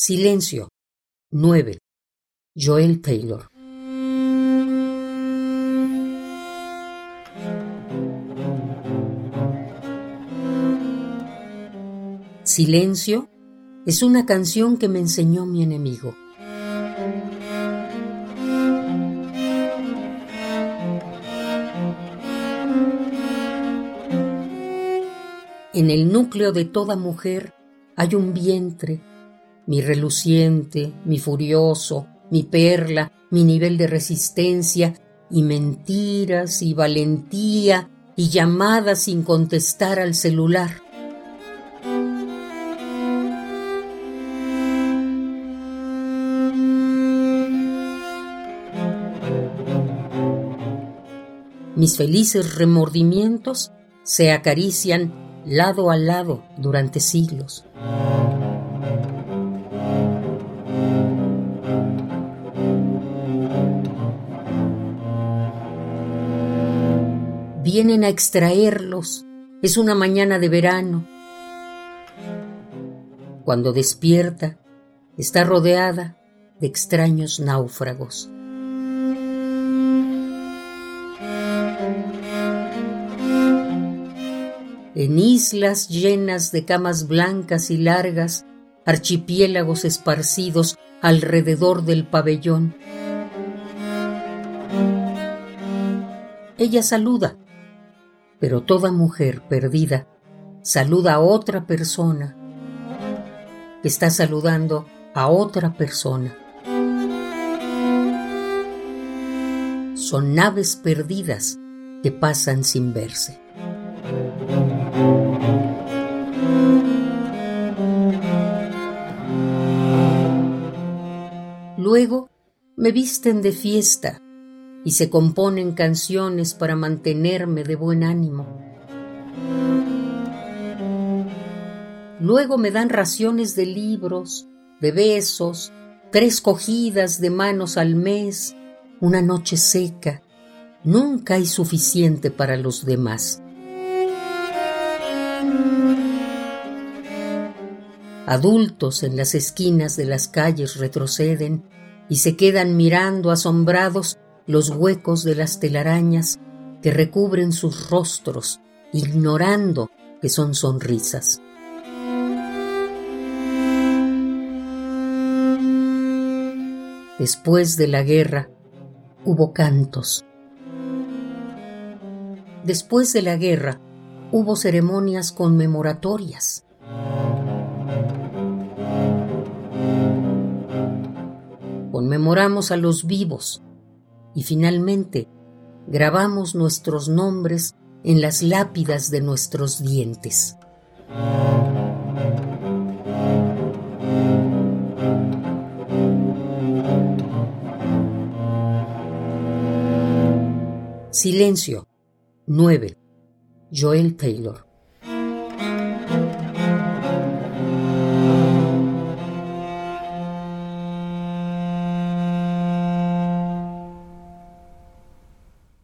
Silencio. 9. Joel Taylor. Silencio es una canción que me enseñó mi enemigo. En el núcleo de toda mujer hay un vientre, mi reluciente, mi furioso, mi perla, mi nivel de resistencia, y mentiras y valentía y llamadas sin contestar al celular. Mis felices remordimientos se acarician lado a lado durante siglos. Vienen a extraerlos. Es una mañana de verano. Cuando despierta, está rodeada de extraños náufragos. en islas llenas de camas blancas y largas, archipiélagos esparcidos alrededor del pabellón. Ella saluda, pero toda mujer perdida saluda a otra persona está saludando a otra persona. Son naves perdidas que pasan sin verse. Luego me visten de fiesta y se componen canciones para mantenerme de buen ánimo. Luego me dan raciones de libros, de besos, tres cogidas de manos al mes, una noche seca. Nunca hay suficiente para los demás. Adultos en las esquinas de las calles retroceden y se quedan mirando asombrados los huecos de las telarañas que recubren sus rostros, ignorando que son sonrisas. Después de la guerra hubo cantos. Después de la guerra hubo ceremonias conmemoratorias. conmemoramos a los vivos y finalmente grabamos nuestros nombres en las lápidas de nuestros dientes. Silencio. 9. Joel Taylor.